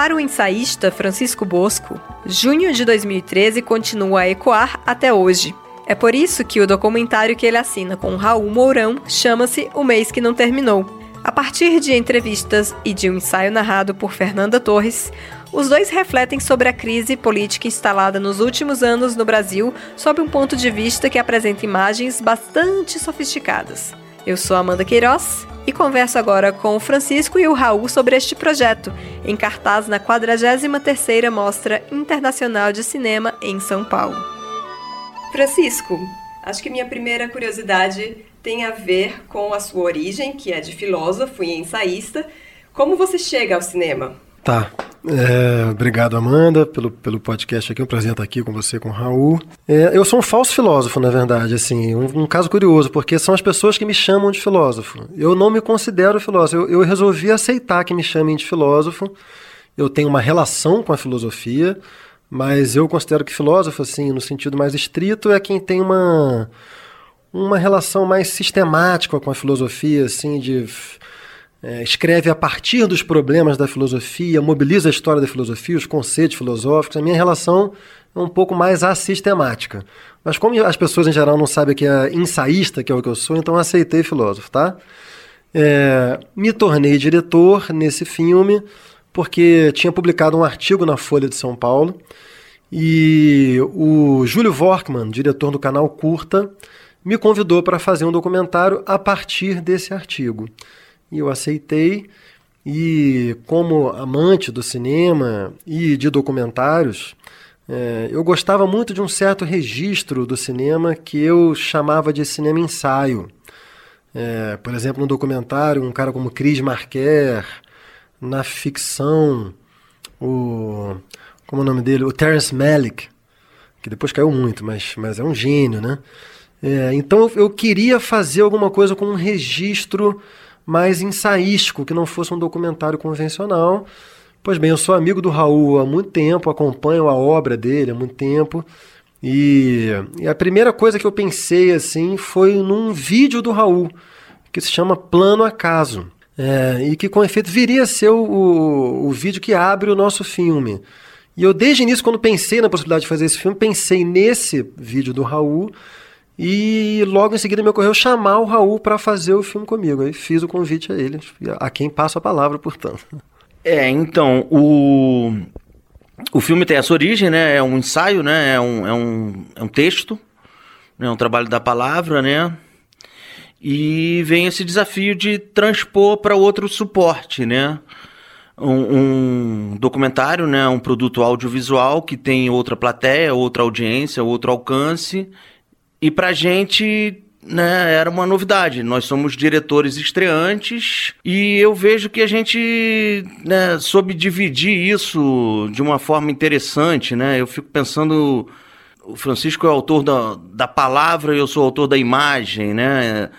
Para o ensaísta Francisco Bosco, junho de 2013 continua a ecoar até hoje. É por isso que o documentário que ele assina com Raul Mourão chama-se O Mês que Não Terminou. A partir de entrevistas e de um ensaio narrado por Fernanda Torres, os dois refletem sobre a crise política instalada nos últimos anos no Brasil sob um ponto de vista que apresenta imagens bastante sofisticadas. Eu sou Amanda Queiroz e converso agora com o Francisco e o Raul sobre este projeto, em cartaz na 43ª Mostra Internacional de Cinema em São Paulo. Francisco, acho que minha primeira curiosidade tem a ver com a sua origem, que é de filósofo e ensaísta. Como você chega ao cinema? Tá. É, obrigado, Amanda, pelo, pelo podcast aqui. É um prazer estar aqui com você, com o Raul. É, eu sou um falso filósofo, na verdade, assim, um, um, caso curioso, porque são as pessoas que me chamam de filósofo. Eu não me considero filósofo. Eu, eu resolvi aceitar que me chamem de filósofo. Eu tenho uma relação com a filosofia, mas eu considero que filósofo, assim, no sentido mais estrito, é quem tem uma uma relação mais sistemática com a filosofia, assim, de é, escreve a partir dos problemas da filosofia, mobiliza a história da filosofia, os conceitos filosóficos. A minha relação é um pouco mais assistemática. Mas como as pessoas em geral não sabem que é ensaísta, que é o que eu sou, então aceitei filósofo, tá? É, me tornei diretor nesse filme porque tinha publicado um artigo na Folha de São Paulo e o Júlio Vorkman, diretor do canal Curta, me convidou para fazer um documentário a partir desse artigo. E eu aceitei, e como amante do cinema e de documentários, é, eu gostava muito de um certo registro do cinema que eu chamava de cinema ensaio. É, por exemplo, no documentário, um cara como Chris Marquer, na ficção, o. Como é o nome dele? O Terence Malick, que depois caiu muito, mas, mas é um gênio, né? É, então eu queria fazer alguma coisa com um registro mais ensaístico, que não fosse um documentário convencional. Pois bem, eu sou amigo do Raul há muito tempo, acompanho a obra dele há muito tempo. E, e a primeira coisa que eu pensei assim foi num vídeo do Raul, que se chama Plano Acaso. É, e que com efeito viria a ser o, o, o vídeo que abre o nosso filme. E eu, desde o início, quando pensei na possibilidade de fazer esse filme, pensei nesse vídeo do Raul e logo em seguida me ocorreu chamar o Raul para fazer o filme comigo. Aí fiz o convite a ele, a quem passo a palavra, portanto. É, então, o, o filme tem essa origem, né? É um ensaio, né? É um, é um, é um texto, né? é um trabalho da palavra, né? E vem esse desafio de transpor para outro suporte, né? Um, um, documentário, né? Um produto audiovisual que tem outra plateia, outra audiência, outro alcance e pra gente né, era uma novidade. Nós somos diretores estreantes e eu vejo que a gente né, soube dividir isso de uma forma interessante. Né? Eu fico pensando. O Francisco é autor da, da palavra e eu sou autor da imagem, né?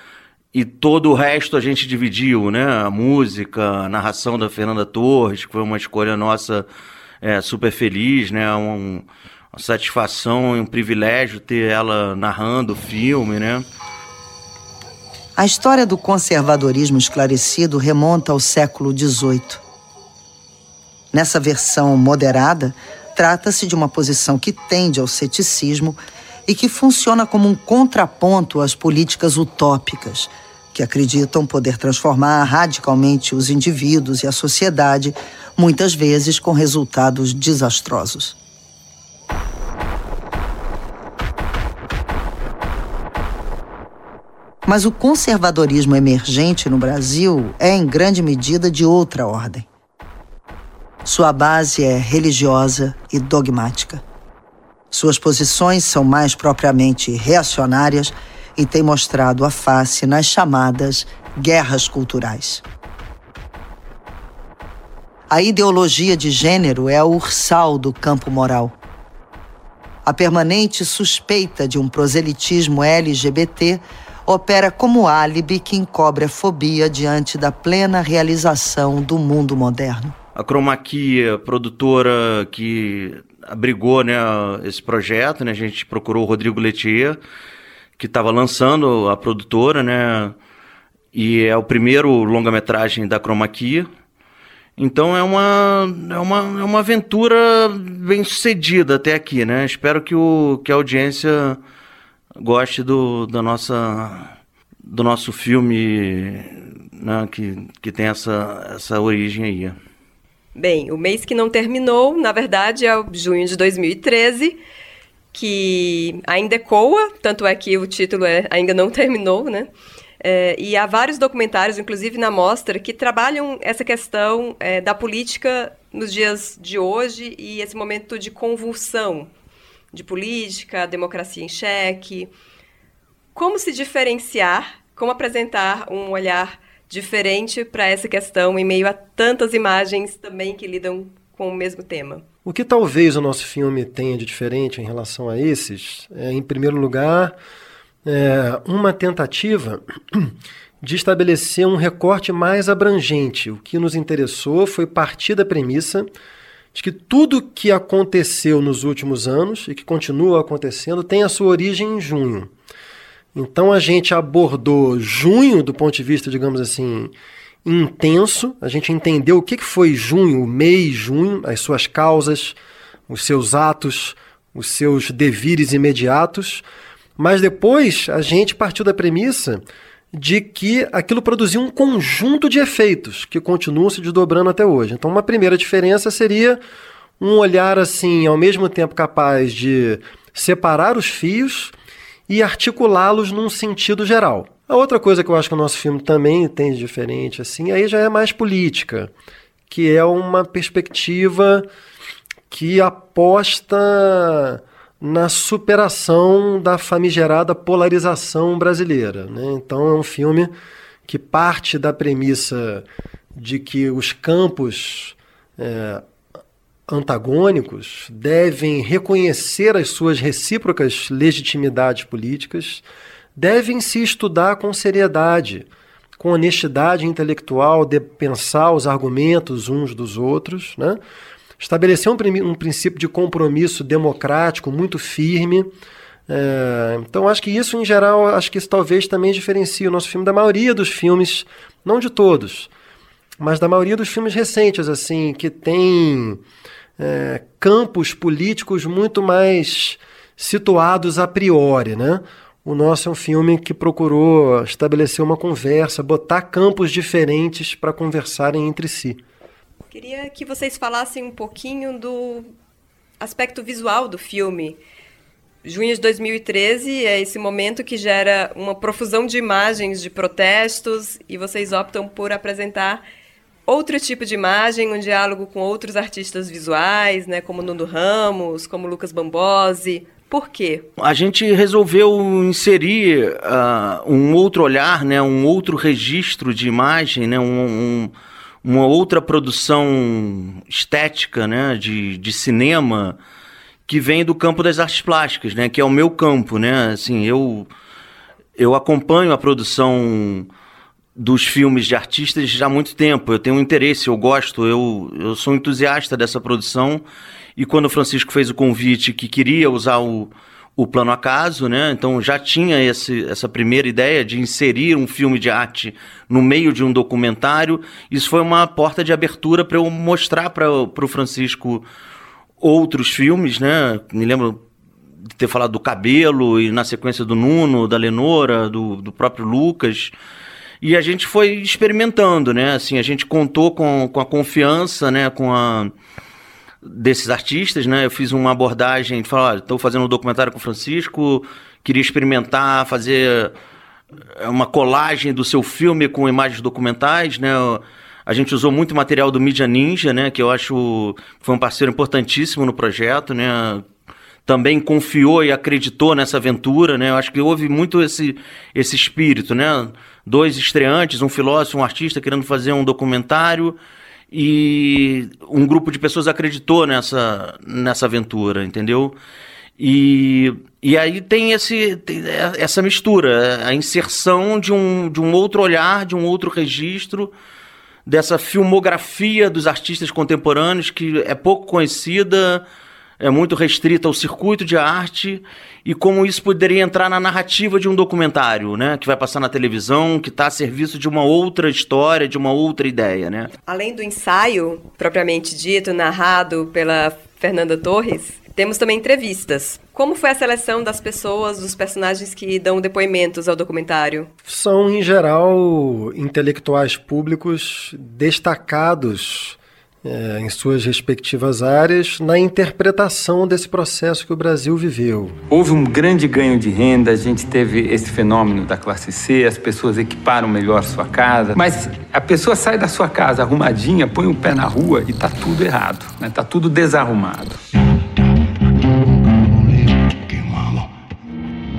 E todo o resto a gente dividiu, né? A música, a narração da Fernanda Torres, que foi uma escolha nossa é, super feliz, né? Um, uma satisfação e um privilégio ter ela narrando o filme, né? A história do conservadorismo esclarecido remonta ao século XVIII. Nessa versão moderada, trata-se de uma posição que tende ao ceticismo e que funciona como um contraponto às políticas utópicas, que acreditam poder transformar radicalmente os indivíduos e a sociedade, muitas vezes com resultados desastrosos. Mas o conservadorismo emergente no Brasil é, em grande medida, de outra ordem. Sua base é religiosa e dogmática. Suas posições são mais propriamente reacionárias e têm mostrado a face nas chamadas guerras culturais. A ideologia de gênero é a ursal do campo moral. A permanente suspeita de um proselitismo LGBT opera como álibi que encobre a fobia diante da plena realização do mundo moderno. A Cromaquia, produtora que abrigou né, esse projeto, né, a gente procurou o Rodrigo Letier, que estava lançando a produtora, né, e é o primeiro longa-metragem da Cromaquia. Então é uma, é uma, é uma aventura bem sucedida até aqui, né? Espero que, o, que a audiência goste do, da nossa, do nosso filme né? que, que tem essa, essa origem aí. Bem, o mês que não terminou, na verdade, é o junho de 2013, que ainda ecoa, tanto é que o título é Ainda Não Terminou, né? É, e há vários documentários, inclusive na mostra, que trabalham essa questão é, da política nos dias de hoje e esse momento de convulsão de política, democracia em xeque. Como se diferenciar, como apresentar um olhar diferente para essa questão em meio a tantas imagens também que lidam com o mesmo tema? O que talvez o nosso filme tenha de diferente em relação a esses é, em primeiro lugar, é, uma tentativa de estabelecer um recorte mais abrangente. O que nos interessou foi partir da premissa de que tudo que aconteceu nos últimos anos e que continua acontecendo tem a sua origem em junho. Então a gente abordou junho do ponto de vista, digamos assim, intenso. A gente entendeu o que foi junho, o mês junho, as suas causas, os seus atos, os seus devires imediatos. Mas depois a gente partiu da premissa de que aquilo produzia um conjunto de efeitos que continuam se desdobrando até hoje. Então, uma primeira diferença seria um olhar assim, ao mesmo tempo capaz de separar os fios e articulá-los num sentido geral. A outra coisa que eu acho que o nosso filme também tem de diferente, assim, aí já é mais política, que é uma perspectiva que aposta na superação da famigerada polarização brasileira. Né? Então é um filme que parte da premissa de que os campos é, antagônicos devem reconhecer as suas recíprocas legitimidades políticas, devem se estudar com seriedade, com honestidade intelectual, de pensar os argumentos uns dos outros, né? Estabeleceu um, um princípio de compromisso democrático muito firme. É, então acho que isso, em geral, acho que isso talvez também diferencie o nosso filme da maioria dos filmes, não de todos, mas da maioria dos filmes recentes, assim, que tem é, campos políticos muito mais situados a priori, né? O nosso é um filme que procurou estabelecer uma conversa, botar campos diferentes para conversarem entre si. Queria que vocês falassem um pouquinho do aspecto visual do filme. Junho de 2013 é esse momento que gera uma profusão de imagens de protestos e vocês optam por apresentar outro tipo de imagem, um diálogo com outros artistas visuais, né, como Nuno Ramos, como Lucas Bambosi. Por quê? A gente resolveu inserir uh, um outro olhar, né, um outro registro de imagem, né, um, um uma outra produção estética, né, de, de cinema, que vem do campo das artes plásticas, né, que é o meu campo, né, assim, eu, eu acompanho a produção dos filmes de artistas já há muito tempo, eu tenho um interesse, eu gosto, eu, eu sou entusiasta dessa produção, e quando o Francisco fez o convite que queria usar o, o Plano Acaso, né? Então já tinha esse, essa primeira ideia de inserir um filme de arte no meio de um documentário. Isso foi uma porta de abertura para eu mostrar para o Francisco outros filmes, né? Me lembro de ter falado do Cabelo e na sequência do Nuno, da Lenora, do, do próprio Lucas. E a gente foi experimentando, né? Assim, a gente contou com, com a confiança, né? Com a desses artistas, né? Eu fiz uma abordagem, falar, estou fazendo um documentário com o Francisco, queria experimentar, fazer eh, uma colagem do seu filme com imagens documentais, né? A gente usou muito material do Media Ninja, né? Que eu acho foi um parceiro importantíssimo no projeto, né? Também confiou e acreditou nessa aventura, né? Eu acho que houve muito esse, esse espírito, né? Dois estreantes, um filósofo, um artista querendo fazer um documentário e um grupo de pessoas acreditou nessa, nessa aventura, entendeu? E, e aí tem, esse, tem essa mistura, a inserção de um, de um outro olhar, de um outro registro, dessa filmografia dos artistas contemporâneos que é pouco conhecida, é muito restrita ao circuito de arte e como isso poderia entrar na narrativa de um documentário, né, que vai passar na televisão, que está a serviço de uma outra história, de uma outra ideia, né? Além do ensaio propriamente dito, narrado pela Fernanda Torres, temos também entrevistas. Como foi a seleção das pessoas, dos personagens que dão depoimentos ao documentário? São, em geral, intelectuais públicos destacados é, em suas respectivas áreas na interpretação desse processo que o Brasil viveu. Houve um grande ganho de renda, a gente teve esse fenômeno da classe C, as pessoas equiparam melhor sua casa, mas a pessoa sai da sua casa arrumadinha, põe o pé na rua e está tudo errado, está né? Tá tudo desarrumado.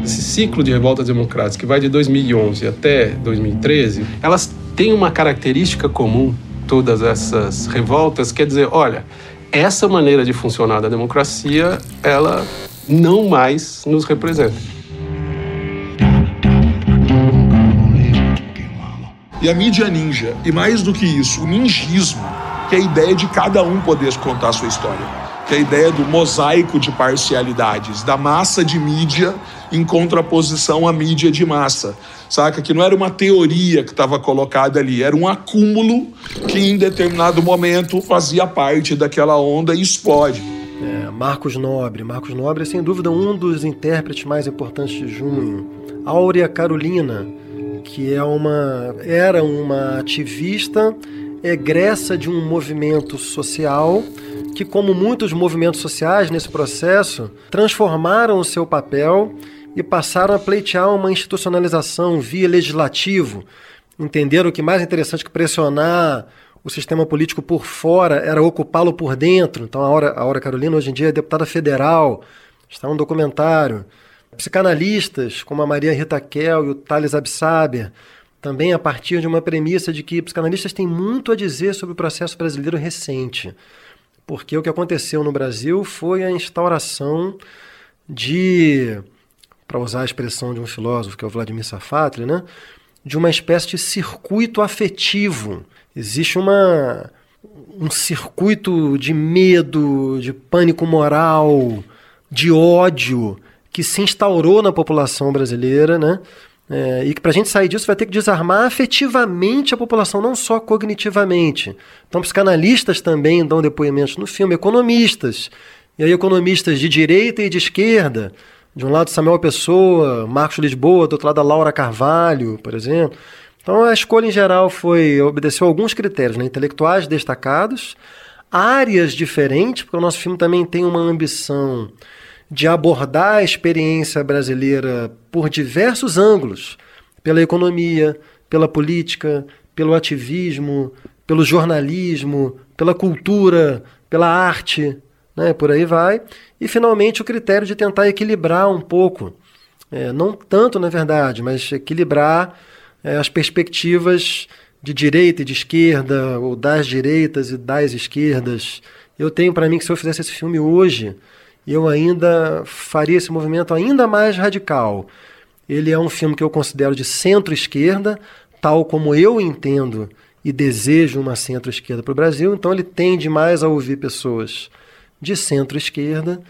Esse ciclo de revoltas democráticas que vai de 2011 até 2013, elas têm uma característica comum todas essas revoltas quer dizer, olha, essa maneira de funcionar da democracia, ela não mais nos representa. E a mídia ninja, e mais do que isso, o ninjismo, que é a ideia de cada um poder contar a sua história que é a ideia do mosaico de parcialidades, da massa de mídia em contraposição à mídia de massa. Saca? Que não era uma teoria que estava colocada ali, era um acúmulo que em determinado momento fazia parte daquela onda e explode. É, Marcos Nobre. Marcos Nobre é sem dúvida um dos intérpretes mais importantes de junho. Áurea Carolina, que é uma, era uma ativista egressa de um movimento social que, como muitos movimentos sociais nesse processo, transformaram o seu papel e passaram a pleitear uma institucionalização via legislativo. Entenderam que mais interessante que pressionar o sistema político por fora era ocupá-lo por dentro. Então, a Aura, a Aura Carolina, hoje em dia, é deputada federal, está um documentário. Psicanalistas, como a Maria Rita Kel e o Thales Absaber, também a partir de uma premissa de que psicanalistas têm muito a dizer sobre o processo brasileiro recente porque o que aconteceu no Brasil foi a instauração de, para usar a expressão de um filósofo que é o Vladimir Safatli, né, de uma espécie de circuito afetivo. Existe uma, um circuito de medo, de pânico moral, de ódio que se instaurou na população brasileira, né? É, e que para a gente sair disso vai ter que desarmar afetivamente a população, não só cognitivamente. Então, psicanalistas também dão depoimentos no filme, economistas. E aí, economistas de direita e de esquerda. De um lado, Samuel Pessoa, Marcos Lisboa, do outro lado, a Laura Carvalho, por exemplo. Então, a escolha em geral foi obedeceu a alguns critérios, né? intelectuais destacados, áreas diferentes, porque o nosso filme também tem uma ambição de abordar a experiência brasileira por diversos ângulos pela economia, pela política, pelo ativismo, pelo jornalismo, pela cultura, pela arte, né? por aí vai. E, finalmente, o critério de tentar equilibrar um pouco, é, não tanto na verdade, mas equilibrar é, as perspectivas de direita e de esquerda, ou das direitas e das esquerdas. Eu tenho para mim que se eu fizesse esse filme hoje, eu ainda faria esse movimento ainda mais radical. Ele é um filme que eu considero de centro-esquerda, tal como eu entendo e desejo uma centro-esquerda para o Brasil, então ele tende mais a ouvir pessoas de centro-esquerda,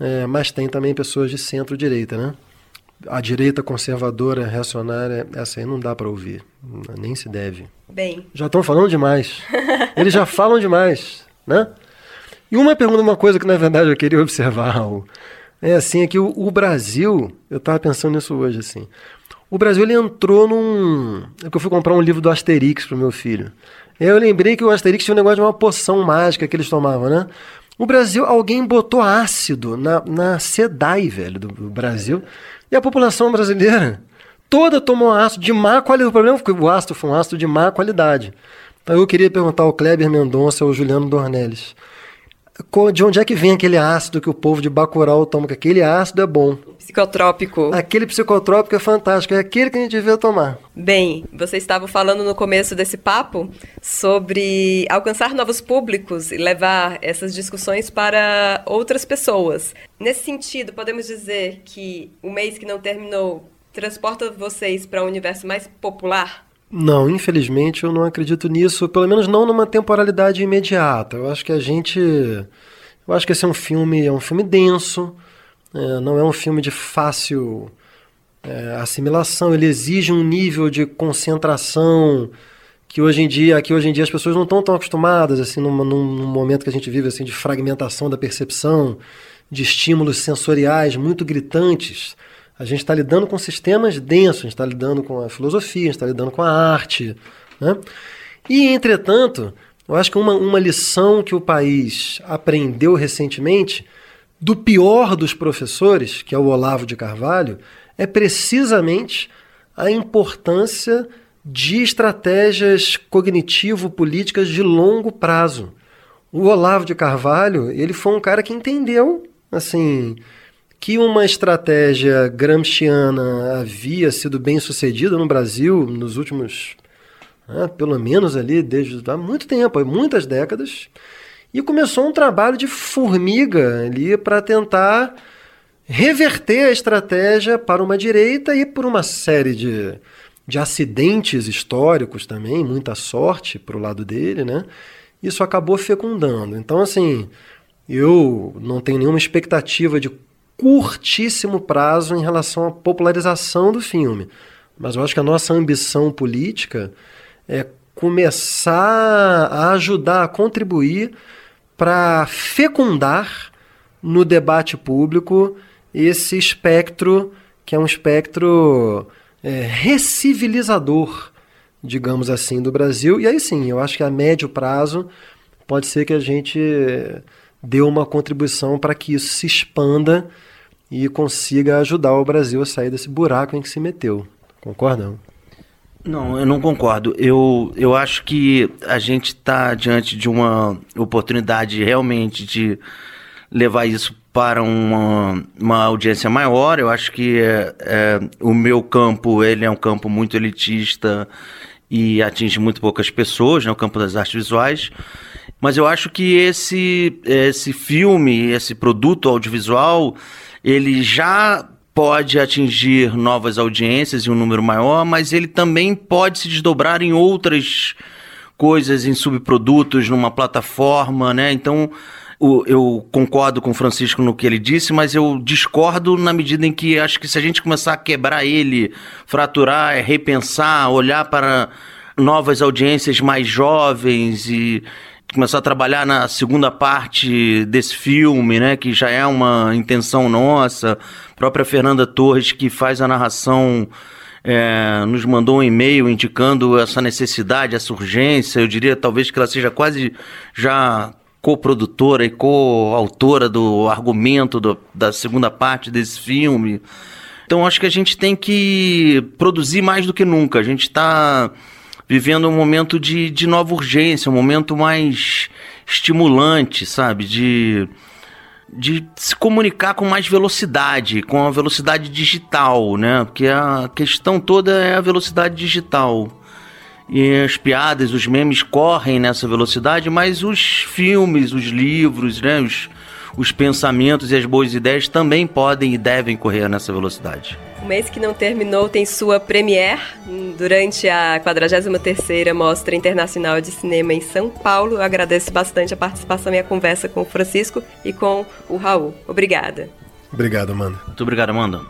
é, mas tem também pessoas de centro-direita, né? A direita conservadora, reacionária, essa aí não dá para ouvir, nem se deve. Bem. Já estão falando demais. Eles já falam demais, né? E uma pergunta, uma coisa que na verdade eu queria observar, é assim, é que o, o Brasil, eu estava pensando nisso hoje, assim, o Brasil ele entrou num... É que eu fui comprar um livro do Asterix para meu filho. Eu lembrei que o Asterix tinha um negócio de uma poção mágica que eles tomavam, né? O Brasil, alguém botou ácido na, na SEDAI, velho, do, Brasil, e a população brasileira toda tomou ácido de má qualidade. O problema foi que o ácido foi um ácido de má qualidade. Então eu queria perguntar ao Kleber Mendonça ou ao Juliano Dornelles de onde é que vem aquele ácido que o povo de Bacurau toma? Que aquele ácido é bom. Psicotrópico. Aquele psicotrópico é fantástico, é aquele que a gente devia tomar. Bem, você estava falando no começo desse papo sobre alcançar novos públicos e levar essas discussões para outras pessoas. Nesse sentido, podemos dizer que o mês que não terminou transporta vocês para um universo mais popular? Não, infelizmente eu não acredito nisso, pelo menos não numa temporalidade imediata. Eu acho que a gente Eu acho que esse é um filme, é um filme denso, é, não é um filme de fácil é, assimilação, ele exige um nível de concentração que hoje em dia, que hoje em dia as pessoas não estão tão acostumadas, assim, num, num momento que a gente vive assim de fragmentação da percepção, de estímulos sensoriais muito gritantes. A gente está lidando com sistemas densos, a gente está lidando com a filosofia, a gente está lidando com a arte. Né? E, entretanto, eu acho que uma, uma lição que o país aprendeu recentemente do pior dos professores, que é o Olavo de Carvalho, é precisamente a importância de estratégias cognitivo-políticas de longo prazo. O Olavo de Carvalho, ele foi um cara que entendeu, assim, que uma estratégia gramsciana havia sido bem sucedida no Brasil nos últimos, né, pelo menos ali, desde há muito tempo, muitas décadas, e começou um trabalho de formiga ali para tentar reverter a estratégia para uma direita e por uma série de, de acidentes históricos também, muita sorte para o lado dele, né? Isso acabou fecundando. Então, assim, eu não tenho nenhuma expectativa de curtíssimo prazo em relação à popularização do filme. Mas eu acho que a nossa ambição política é começar a ajudar, a contribuir para fecundar no debate público esse espectro que é um espectro é, recivilizador, digamos assim, do Brasil. E aí sim, eu acho que a médio prazo pode ser que a gente dê uma contribuição para que isso se expanda e consiga ajudar o Brasil a sair desse buraco em que se meteu. Concordam? Não, eu não concordo. Eu, eu acho que a gente está diante de uma oportunidade realmente de levar isso para uma, uma audiência maior. Eu acho que é, é, o meu campo ele é um campo muito elitista e atinge muito poucas pessoas, né, o campo das artes visuais. Mas eu acho que esse, esse filme, esse produto audiovisual, ele já pode atingir novas audiências e um número maior, mas ele também pode se desdobrar em outras coisas, em subprodutos, numa plataforma, né? Então, eu concordo com o Francisco no que ele disse, mas eu discordo na medida em que acho que se a gente começar a quebrar ele, fraturar, repensar, olhar para novas audiências mais jovens e começar a trabalhar na segunda parte desse filme, né, que já é uma intenção nossa. A própria Fernanda Torres, que faz a narração, é, nos mandou um e-mail indicando essa necessidade, essa urgência. Eu diria talvez que ela seja quase já co-produtora e co-autora do argumento do, da segunda parte desse filme. Então acho que a gente tem que produzir mais do que nunca. A gente está vivendo um momento de, de nova urgência, um momento mais estimulante, sabe? De, de se comunicar com mais velocidade, com a velocidade digital, né? Porque a questão toda é a velocidade digital. E as piadas, os memes correm nessa velocidade, mas os filmes, os livros, né? Os, os pensamentos e as boas ideias também podem e devem correr nessa velocidade. O mês que não terminou tem sua premiere durante a 43ª Mostra Internacional de Cinema em São Paulo. Eu agradeço bastante a participação e a conversa com o Francisco e com o Raul. Obrigada. Obrigado, Amanda. Muito obrigado, Amanda.